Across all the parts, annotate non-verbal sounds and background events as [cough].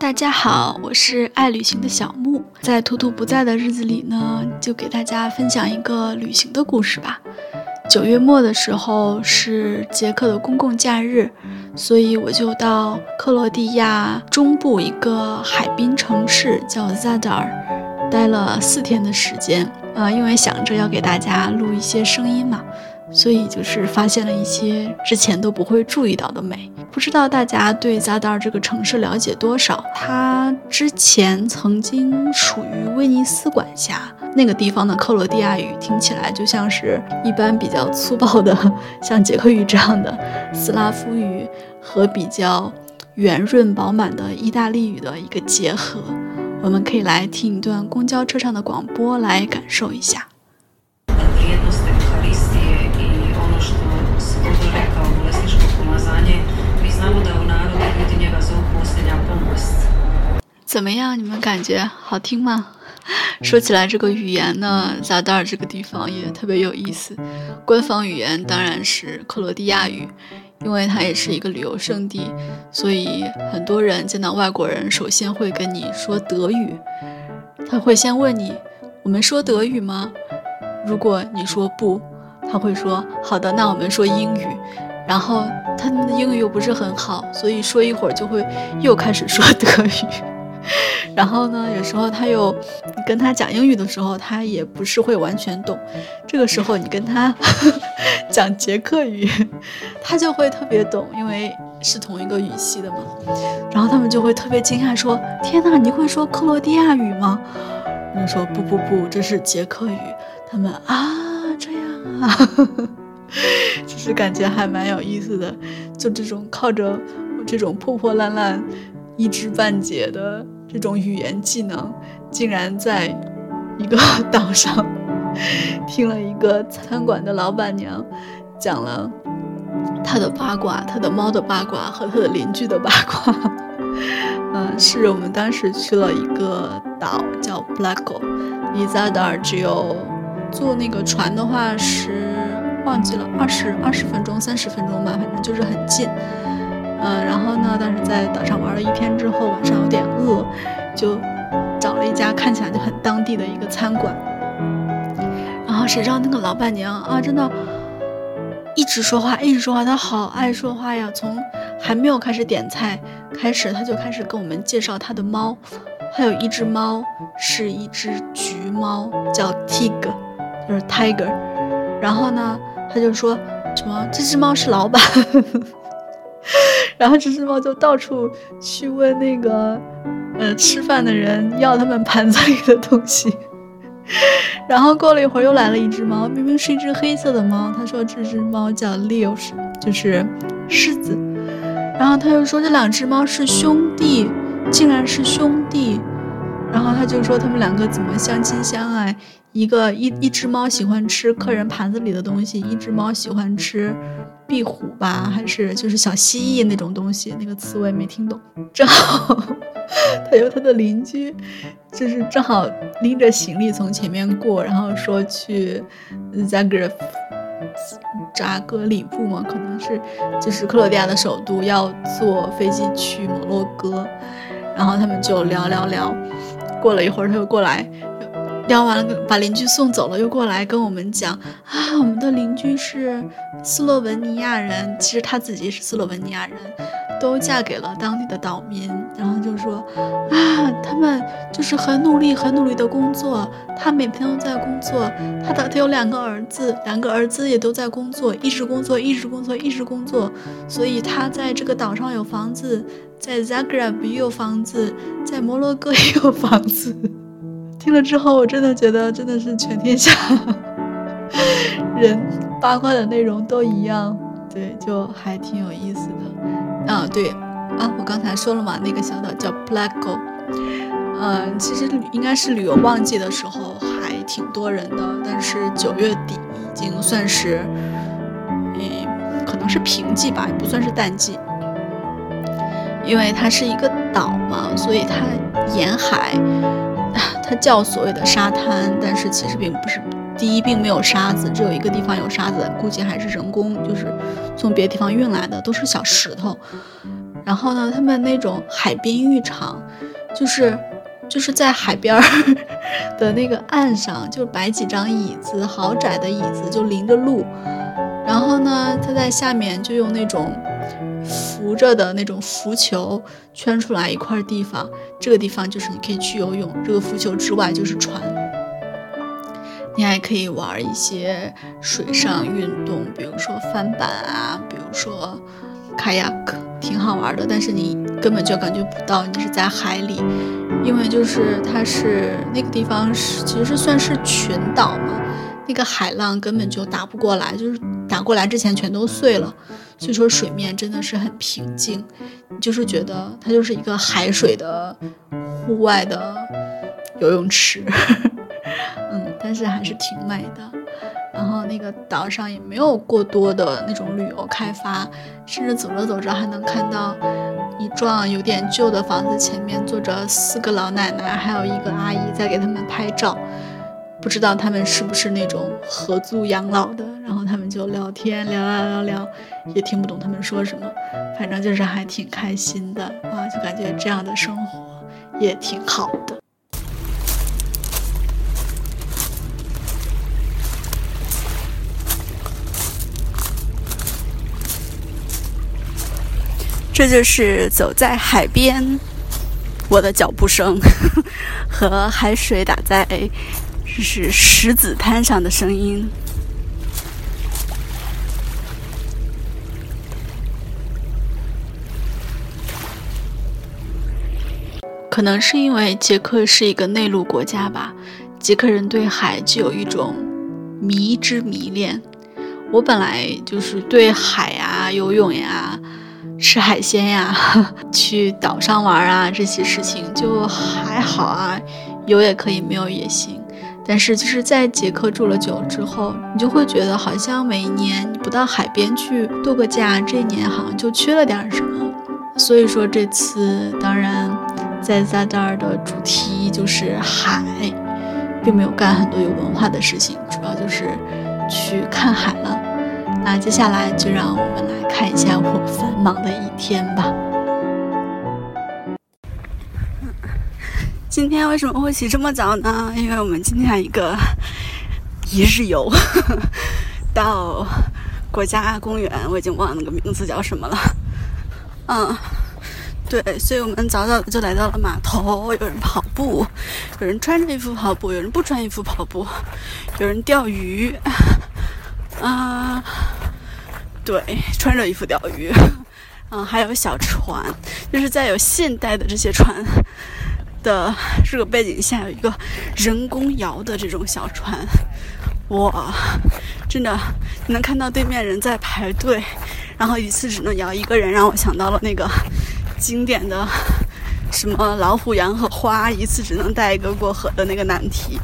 大家好，我是爱旅行的小木。在图图不在的日子里呢，就给大家分享一个旅行的故事吧。九月末的时候是捷克的公共假日，所以我就到克罗地亚中部一个海滨城市叫 Zadar，待了四天的时间。呃，因为想着要给大家录一些声音嘛。所以就是发现了一些之前都不会注意到的美。不知道大家对扎达尔这个城市了解多少？它之前曾经属于威尼斯管辖。那个地方的克罗地亚语听起来就像是一般比较粗暴的，像捷克语这样的斯拉夫语和比较圆润饱满的意大利语的一个结合。我们可以来听一段公交车上的广播来感受一下。怎么样？你们感觉好听吗？说起来，这个语言呢，扎达尔这个地方也特别有意思。官方语言当然是克罗地亚语，因为它也是一个旅游胜地，所以很多人见到外国人，首先会跟你说德语。他会先问你：“我们说德语吗？”如果你说不，他会说：“好的，那我们说英语。”然后他们的英语又不是很好，所以说一会儿就会又开始说德语。[laughs] 然后呢，有时候他又跟他讲英语的时候，他也不是会完全懂。这个时候你跟他 [laughs] 讲捷克语，他就会特别懂，因为是同一个语系的嘛。然后他们就会特别惊讶，说：“天哪，你会说克罗地亚语吗？”我说：“不不不，这是捷克语。”他们啊，这样啊。呵呵 [laughs] [laughs] 就是感觉还蛮有意思的，就这种靠着我这种破破烂烂、一知半解的这种语言技能，竟然在一个 [laughs] 岛上听了一个餐馆的老板娘讲了他的八卦、他的猫的八卦和他的邻居的八卦。[laughs] 嗯，是我们当时去了一个岛叫 Blacko，离扎达尔只有坐那个船的话是。忘记了二十二十分钟三十分钟吧，反正就是很近。嗯，然后呢，但是在岛上玩了一天之后，晚上有点饿，就找了一家看起来就很当地的一个餐馆。然后谁知道那个老板娘啊，真的，一直说话，一直说话，她好爱说话呀。从还没有开始点菜开始，她就开始跟我们介绍她的猫。还有一只猫是一只橘猫，叫 Tiger，就是 Tiger。然后呢？他就说什么这只猫是老板，[laughs] 然后这只猫就到处去问那个呃吃饭的人要他们盘子里的东西，[laughs] 然后过了一会儿又来了一只猫，明明是一只黑色的猫，他说这只猫叫 Leo，就是狮子，然后他又说这两只猫是兄弟，竟然是兄弟。然后他就说他们两个怎么相亲相爱，一个一一只猫喜欢吃客人盘子里的东西，一只猫喜欢吃壁虎吧，还是就是小蜥蜴那种东西，那个词我也没听懂。正好 [laughs] 他有他的邻居，就是正好拎着行李从前面过，然后说去扎格扎格里布嘛，可能是就是克罗地亚的首都，要坐飞机去摩洛哥，然后他们就聊聊聊。过了一会儿，他又过来，聊完了，把邻居送走了，又过来跟我们讲啊，我们的邻居是斯洛文尼亚人，其实他自己是斯洛文尼亚人，都嫁给了当地的岛民，然后就说 [laughs] 啊，他们就是很努力，很努力的工作，他每天都在工作，他的他有两个儿子，两个儿子也都在工作，一直工作，一直工作，一直工作，所以他在这个岛上有房子。在 Zagreb 也有房子，在摩洛哥也有房子。听了之后，我真的觉得真的是全天下 [laughs] 人八卦的内容都一样，对，就还挺有意思的。啊，对啊，我刚才说了嘛，那个小岛叫 Blago。嗯，其实应该是旅游旺季的时候还挺多人的，但是九月底已经算是，嗯，可能是平季吧，也不算是淡季。因为它是一个岛嘛，所以它沿海，它叫所谓的沙滩，但是其实并不是。第一，并没有沙子，只有一个地方有沙子，估计还是人工，就是从别的地方运来的，都是小石头。然后呢，他们那种海滨浴场，就是就是在海边儿 [laughs] 的那个岸上，就摆几张椅子，好窄的椅子，就临着路。然后呢，他在下面就用那种浮着的那种浮球圈出来一块地方，这个地方就是你可以去游泳，这个浮球之外就是船。你还可以玩一些水上运动，比如说翻板啊，比如说 kayak，挺好玩的。但是你根本就感觉不到你是在海里，因为就是它是那个地方是其实算是群岛嘛，那个海浪根本就打不过来，就是打过来之前全都碎了。所以说水面真的是很平静，你就是觉得它就是一个海水的户外的游泳池。[laughs] 嗯，但是还是挺美的。然后那个岛上也没有过多的那种旅游开发，甚至走着走着还能看到一幢有点旧的房子前面坐着四个老奶奶，还有一个阿姨在给他们拍照。不知道他们是不是那种合租养老的，然后他们就聊天，聊聊聊聊，也听不懂他们说什么，反正就是还挺开心的啊，就感觉这样的生活也挺好的。这就是走在海边，我的脚步声 [laughs] 和海水打在就是石子滩上的声音。可能是因为捷克是一个内陆国家吧，捷克人对海就有一种迷之迷恋。我本来就是对海呀、游泳呀。吃海鲜呀，[laughs] 去岛上玩啊，这些事情就还好啊，有也可以，没有也行。但是就是在捷克住了久之后，你就会觉得好像每一年你不到海边去度个假，这一年好像就缺了点什么。所以说这次当然在扎达尔的主题就是海，并没有干很多有文化的事情，主要就是去看海了。那接下来就让我们来看一下我繁忙的一天吧。今天为什么会起这么早呢？因为我们今天一个一日游到国家公园，我已经忘了那个名字叫什么了。嗯，对，所以我们早早的就来到了码头。有人跑步，有人穿着衣服跑步，有人不穿衣服跑步，有人钓鱼。啊，对，穿着衣服钓鱼，嗯，还有小船，就是在有现代的这些船的这个背景下，有一个人工摇的这种小船，哇，真的，能看到对面人在排队，然后一次只能摇一个人，让我想到了那个经典的什么老虎、羊和花，一次只能带一个过河的那个难题，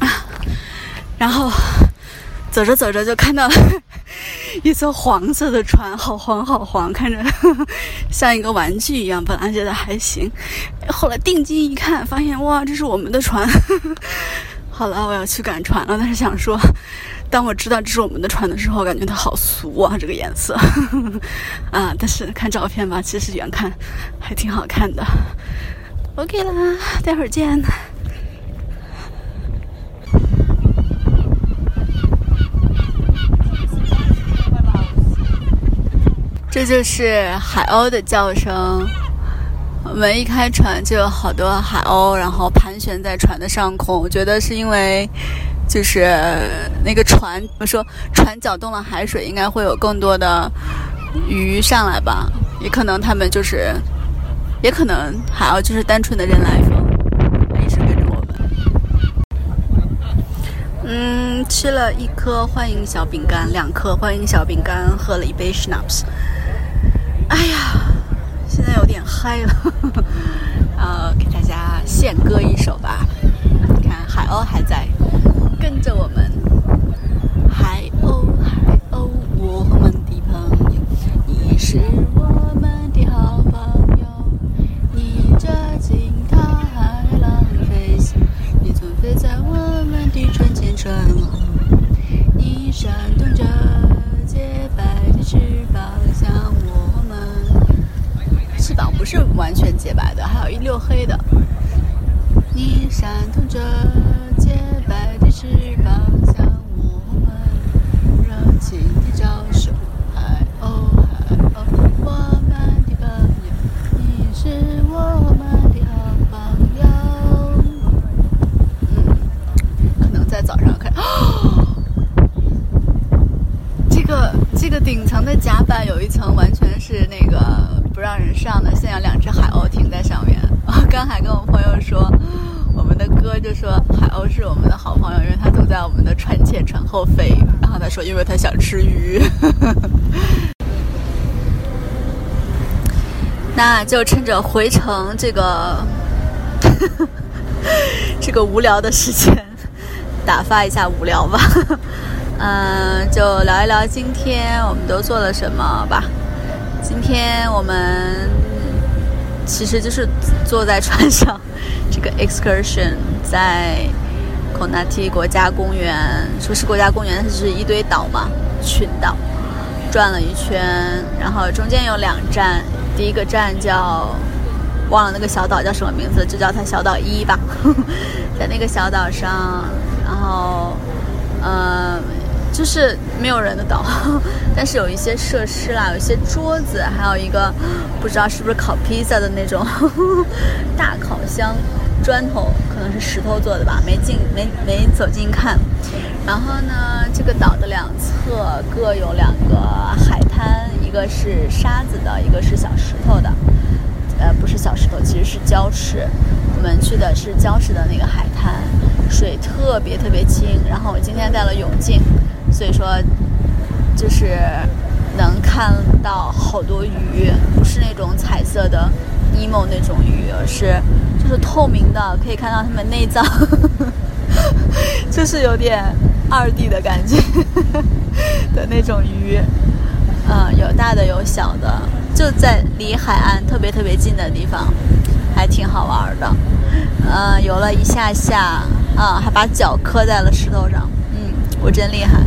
啊，[laughs] 然后。走着走着就看到一艘黄色的船，好黄好黄，看着 [laughs] 像一个玩具一样。本来觉得还行，后来定睛一看，发现哇，这是我们的船。[laughs] 好了，我要去赶船了。但是想说，当我知道这是我们的船的时候，感觉它好俗啊，这个颜色 [laughs] 啊。但是看照片吧，其实远看还挺好看的。OK 啦，待会儿见。这就是海鸥的叫声。我们一开船就有好多海鸥，然后盘旋在船的上空。我觉得是因为，就是那个船，我说船搅动了海水，应该会有更多的鱼上来吧。也可能他们就是，也可能海鸥就是单纯的人来疯，一直跟着我们。嗯，吃了一颗欢迎小饼干，两颗欢迎小饼干，喝了一杯 schnapps。哎呀，现在有点嗨了，[laughs] 呃，给大家献歌一首吧。你看海鸥还在跟着我们，海鸥海鸥，我们的朋友，你是我们的好朋友。你扎进大海浪飞翔，你总飞在我们的船前船后，你扇动着膀不是完全洁白的，还有一溜黑的。你闪动着洁白的翅膀。就趁着回程这个 [laughs] 这个无聊的时间，打发一下无聊吧。嗯，[laughs] 就聊一聊今天我们都做了什么吧。今天我们其实就是坐在船上，这个 excursion 在 Konati 国家公园，说是国家公园，它是一堆岛嘛，群岛，转了一圈，然后中间有两站，第一个站叫忘了那个小岛叫什么名字，就叫它小岛一吧，[laughs] 在那个小岛上，然后嗯。就是没有人的岛，[laughs] 但是有一些设施啦，有一些桌子，还有一个不知道是不是烤披萨的那种 [laughs] 大烤箱，砖头可能是石头做的吧，没进没没走近看。然后呢，这个岛的两侧各有两个海滩，一个是沙子的，一个是小石头的。呃，不是小石头，其实是礁石。我们去的是礁石的那个海滩，水特别特别清。然后我今天带了泳镜。所以说，就是能看到好多鱼，不是那种彩色的 emo 那种鱼，而是就是透明的，可以看到它们内脏，[laughs] 就是有点二 D 的感觉的那种鱼。[laughs] [laughs] 嗯，有大的有小的，就在离海岸特别特别近的地方，还挺好玩的。嗯，游了一下下，啊，还把脚磕在了石头上。嗯，我真厉害。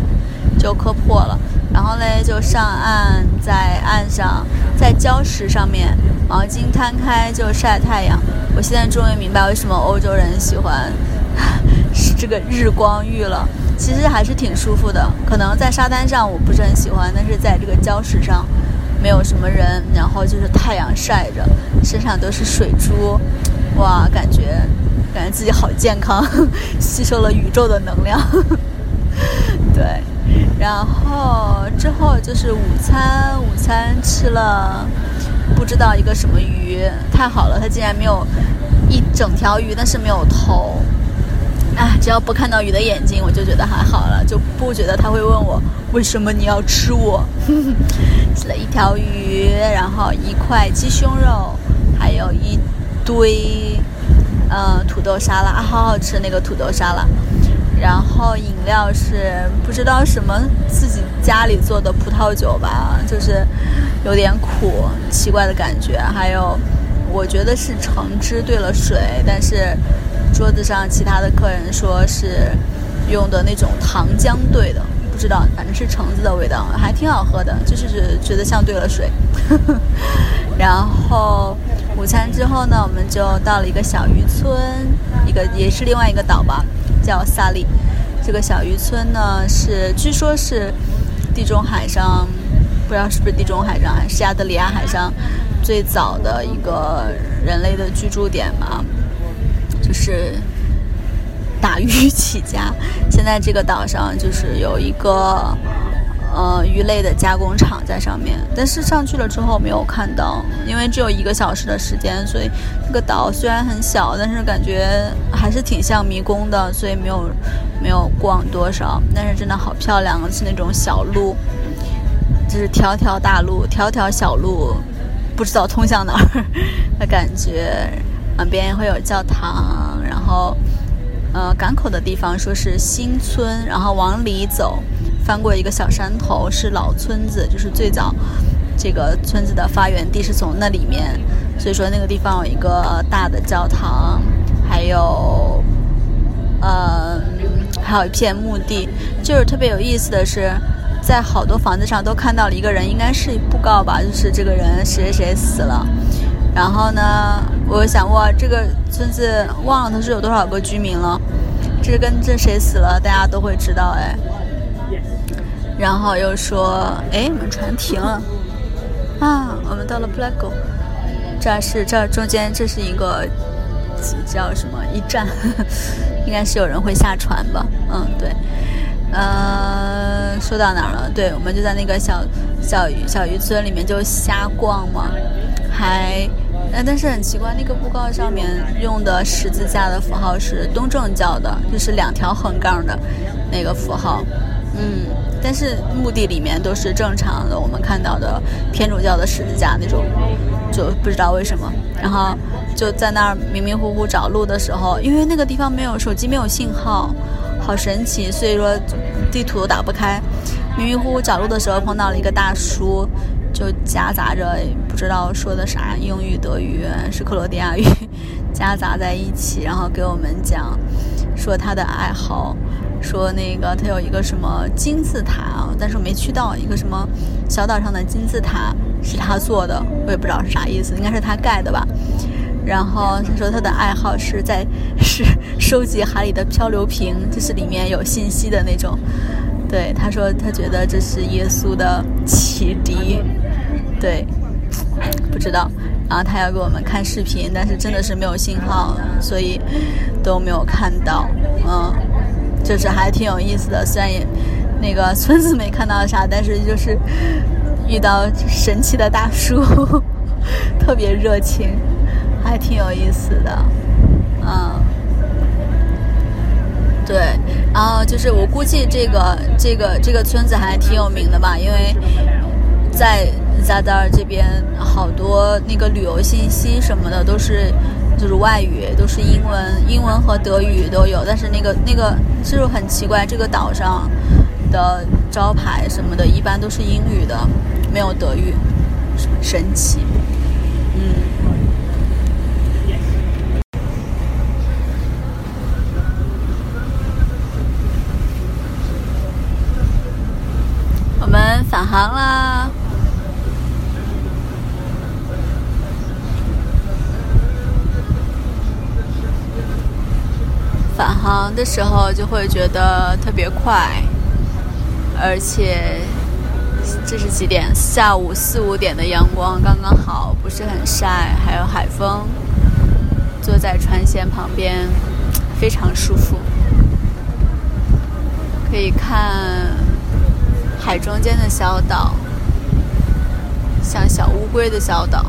就磕破了，然后嘞就上岸，在岸上，在礁石上面，毛巾摊开就晒太阳。我现在终于明白为什么欧洲人喜欢 [laughs] 是这个日光浴了。其实还是挺舒服的，可能在沙滩上我不是很喜欢，但是在这个礁石上，没有什么人，然后就是太阳晒着，身上都是水珠，哇，感觉感觉自己好健康，[laughs] 吸收了宇宙的能量，[laughs] 对。然后之后就是午餐，午餐吃了不知道一个什么鱼，太好了，它竟然没有一整条鱼，但是没有头。哎，只要不看到鱼的眼睛，我就觉得还好了，就不觉得他会问我为什么你要吃我。[laughs] 吃了一条鱼，然后一块鸡胸肉，还有一堆嗯土豆沙拉，好好吃那个土豆沙拉。然后饮料是不知道什么自己家里做的葡萄酒吧，就是有点苦，奇怪的感觉。还有，我觉得是橙汁兑了水，但是桌子上其他的客人说是用的那种糖浆兑的，不知道，反正是橙子的味道，还挺好喝的，就是觉得像兑了水。[laughs] 然后午餐之后呢，我们就到了一个小渔村，一个也是另外一个岛吧。叫萨利，这个小渔村呢是，据说是地中海上，不知道是不是地中海上还是亚得里亚海上最早的一个人类的居住点嘛，就是打鱼起家。现在这个岛上就是有一个。呃，鱼类的加工厂在上面，但是上去了之后没有看到，因为只有一个小时的时间，所以这个岛虽然很小，但是感觉还是挺像迷宫的，所以没有没有逛多少。但是真的好漂亮，是那种小路，就是条条大路，条条小路，不知道通向哪儿 [laughs] 的感觉。旁边会有教堂，然后呃港口的地方说是新村，然后往里走。翻过一个小山头是老村子，就是最早这个村子的发源地是从那里面，所以说那个地方有一个大的教堂，还有，呃，还有一片墓地。就是特别有意思的是，在好多房子上都看到了一个人，应该是布告吧，就是这个人谁谁谁死了。然后呢，我想哇，这个村子忘了它是有多少个居民了，这跟这谁死了，大家都会知道哎。然后又说，哎，我们船停了啊，我们到了 p l a g o 这是这中间这是一个叫什么一站，[laughs] 应该是有人会下船吧？嗯，对。呃，说到哪儿了？对，我们就在那个小小鱼小渔村里面就瞎逛嘛，还，但是很奇怪，那个布告上面用的十字架的符号是东正教的，就是两条横杠的那个符号，嗯，但是墓地里面都是正常的，我们看到的天主教的十字架那种，就不知道为什么，然后就在那儿迷迷糊糊找路的时候，因为那个地方没有手机，没有信号。好神奇，所以说地图都打不开。迷迷糊糊找路的时候碰到了一个大叔，就夹杂着不知道说的啥，英语、德语是克罗地亚语夹杂在一起，然后给我们讲说他的爱好，说那个他有一个什么金字塔啊，但是我没去到一个什么小岛上的金字塔是他做的，我也不知道是啥意思，应该是他盖的吧。然后他说他的爱好是在 [laughs] 是收集海里的漂流瓶，就是里面有信息的那种。对，他说他觉得这是耶稣的启迪。对，不知道。然后他要给我们看视频，但是真的是没有信号，所以都没有看到。嗯，就是还挺有意思的，虽然也那个村子没看到啥，但是就是遇到神奇的大叔，[laughs] 特别热情。还挺有意思的，对，然后就是我估计这个这个这个村子还挺有名的吧，因为在扎达尔这边好多那个旅游信息什么的都是就是外语，都是英文，英文和德语都有，但是那个那个就是很奇怪，这个岛上的招牌什么的，一般都是英语的，没有德语，神奇，嗯。返航啦！返航的时候就会觉得特别快，而且这是几点？下午四五点的阳光刚刚好，不是很晒，还有海风，坐在船舷旁边非常舒服，可以看。海中间的小岛，像小乌龟的小岛，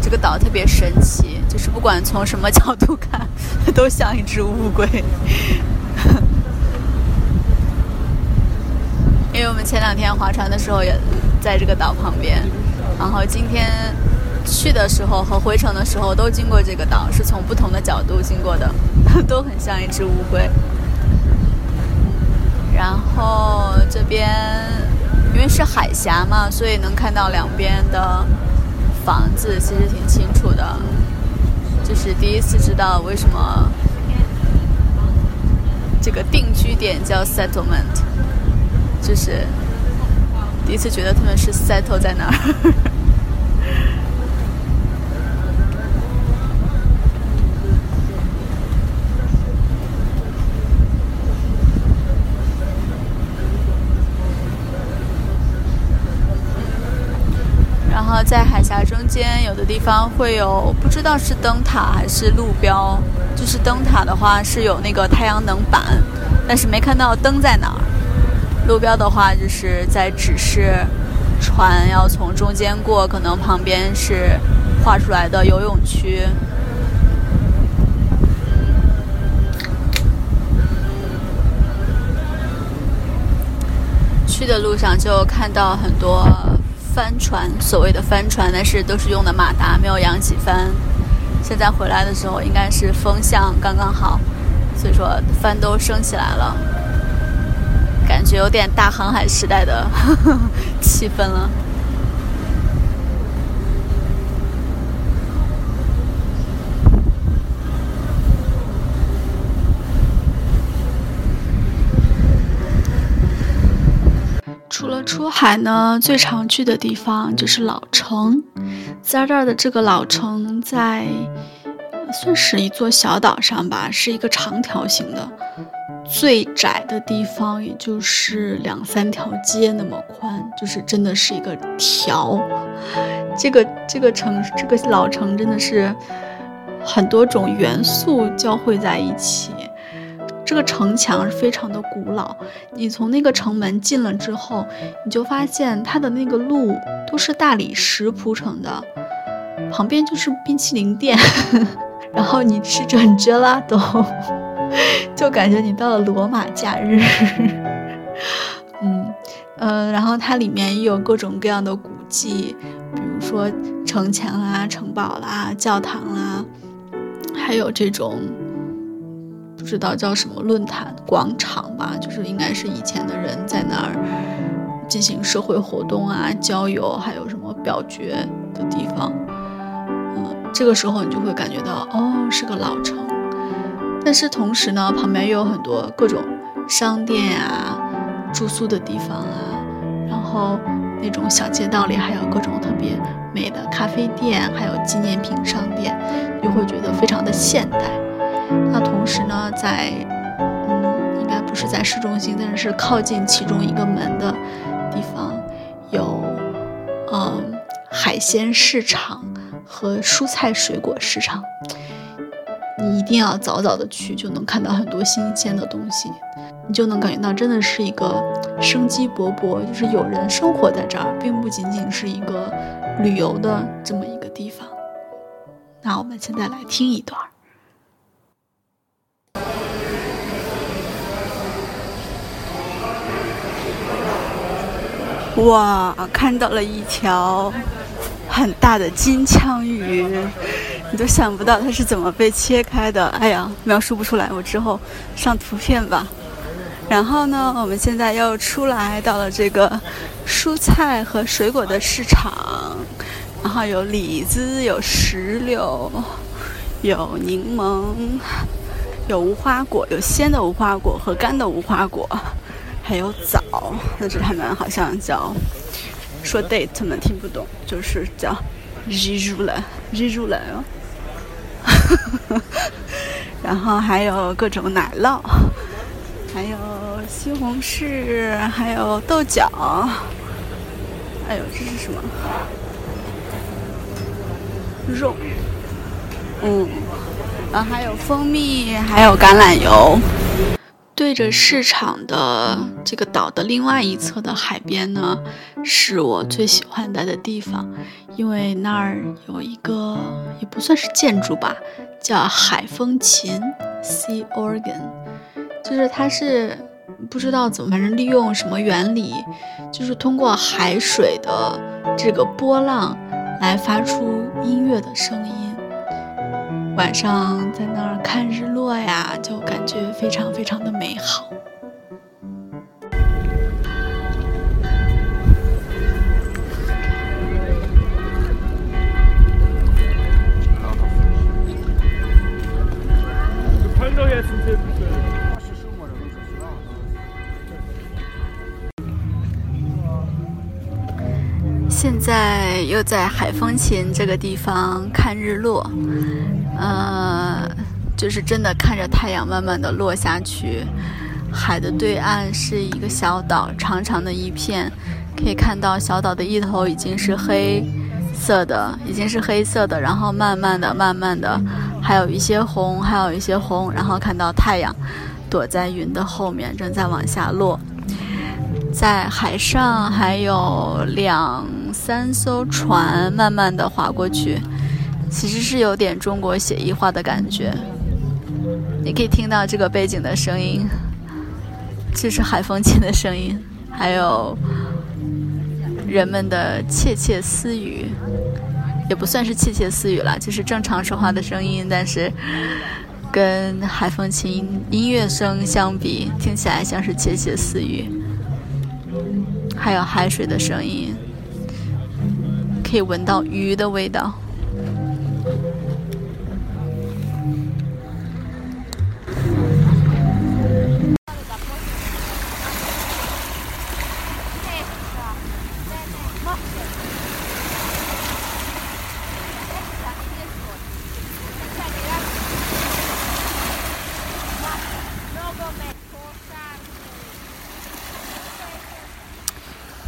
这个岛特别神奇，就是不管从什么角度看，都像一只乌龟。[laughs] 因为我们前两天划船的时候也在这个岛旁边，然后今天去的时候和回程的时候都经过这个岛，是从不同的角度经过的，[laughs] 都很像一只乌龟。然后这边因为是海峡嘛，所以能看到两边的房子，其实挺清楚的。就是第一次知道为什么这个定居点叫 settlement，就是第一次觉得他们是 settle 在哪儿。在海峡中间，有的地方会有不知道是灯塔还是路标。就是灯塔的话是有那个太阳能板，但是没看到灯在哪儿。路标的话就是在指示船要从中间过，可能旁边是画出来的游泳区。去的路上就看到很多。帆船，所谓的帆船，但是都是用的马达，没有扬起帆。现在回来的时候，应该是风向刚刚好，所以说帆都升起来了，感觉有点大航海时代的 [laughs] 气氛了。出海呢，最常去的地方就是老城。在这儿的这个老城，在算是一座小岛上吧，是一个长条形的，最窄的地方也就是两三条街那么宽，就是真的是一个条。这个这个城，这个老城真的是很多种元素交汇在一起。这个城墙非常的古老，你从那个城门进了之后，你就发现它的那个路都是大理石铺成的，旁边就是冰淇淋店，[laughs] 然后你吃着 gelato，就感觉你到了罗马假日。[laughs] 嗯呃，然后它里面也有各种各样的古迹，比如说城墙啦、城堡啦、教堂啦，还有这种。知道叫什么论坛广场吧，就是应该是以前的人在那儿进行社会活动啊、交友，还有什么表决的地方。嗯，这个时候你就会感觉到，哦，是个老城。但是同时呢，旁边又有很多各种商店啊、住宿的地方啊，然后那种小街道里还有各种特别美的咖啡店，还有纪念品商店，你会觉得非常的现代。那同时呢，在嗯，应该不是在市中心，但是是靠近其中一个门的地方，有嗯海鲜市场和蔬菜水果市场。你一定要早早的去，就能看到很多新鲜的东西，你就能感觉到真的是一个生机勃勃，就是有人生活在这儿，并不仅仅是一个旅游的这么一个地方。那我们现在来听一段儿。哇，看到了一条很大的金枪鱼，你都想不到它是怎么被切开的。哎呀，描述不出来，我之后上图片吧。然后呢，我们现在又出来到了这个蔬菜和水果的市场，然后有李子，有石榴，有柠檬，有无花果，有鲜的无花果和干的无花果。还有枣，但是他们好像叫说 date，他们听不懂，就是叫日入了，日入了哦。然后还有各种奶酪，还有西红柿，还有豆角。哎呦，这是什么？肉。嗯，然后还有蜂蜜，还有橄榄油。对着市场的这个岛的另外一侧的海边呢，是我最喜欢待的地方，因为那儿有一个也不算是建筑吧，叫海风琴 （Sea Organ），就是它是不知道怎么，反正利用什么原理，就是通过海水的这个波浪来发出音乐的声音。晚上在那儿看日落呀，就感觉非常非常的美好。现在又在海风琴这个地方看日落。呃，就是真的看着太阳慢慢的落下去，海的对岸是一个小岛，长长的一片，可以看到小岛的一头已经是黑色的，已经是黑色的，然后慢慢的、慢慢的，还有一些红，还有一些红，然后看到太阳躲在云的后面，正在往下落，在海上还有两三艘船慢慢的划过去。其实是有点中国写意画的感觉，你可以听到这个背景的声音，就是海风琴的声音，还有人们的窃窃私语，也不算是窃窃私语了，就是正常说话的声音，但是跟海风琴音乐声相比，听起来像是窃窃私语。还有海水的声音，可以闻到鱼的味道。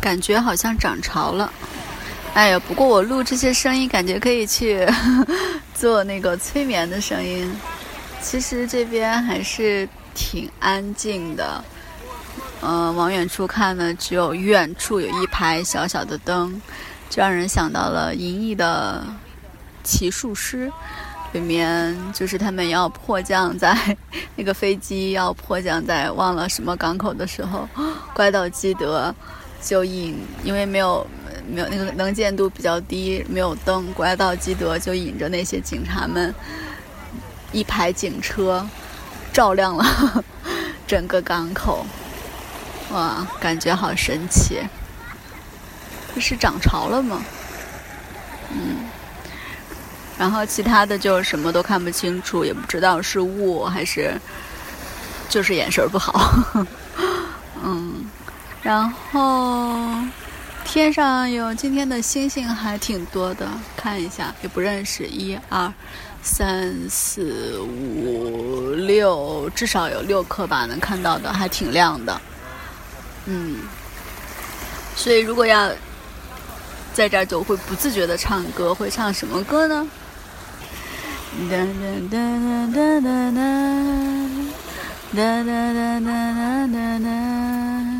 感觉好像涨潮了。哎呀，不过我录这些声音，感觉可以去 [laughs] 做那个催眠的声音。其实这边还是挺安静的。嗯，往远处看呢，只有远处有一排小小的灯，就让人想到了银翼的骑术师。里面就是他们要迫降在那个飞机要迫降在忘了什么港口的时候，[gasps] 怪盗基德就引，因为没有没有那个能见度比较低，没有灯，怪盗基德就引着那些警察们一排警车照亮了 [laughs] 整个港口，哇，感觉好神奇！这是涨潮了吗？嗯。然后其他的就什么都看不清楚，也不知道是雾还是就是眼神不好。[laughs] 嗯，然后天上有今天的星星还挺多的，看一下也不认识，一二三四五六，至少有六颗吧，能看到的还挺亮的。嗯，所以如果要在这儿就会不自觉的唱歌，会唱什么歌呢？哒哒哒哒哒哒哒，哒哒哒哒哒哒哒，哒哒哒哒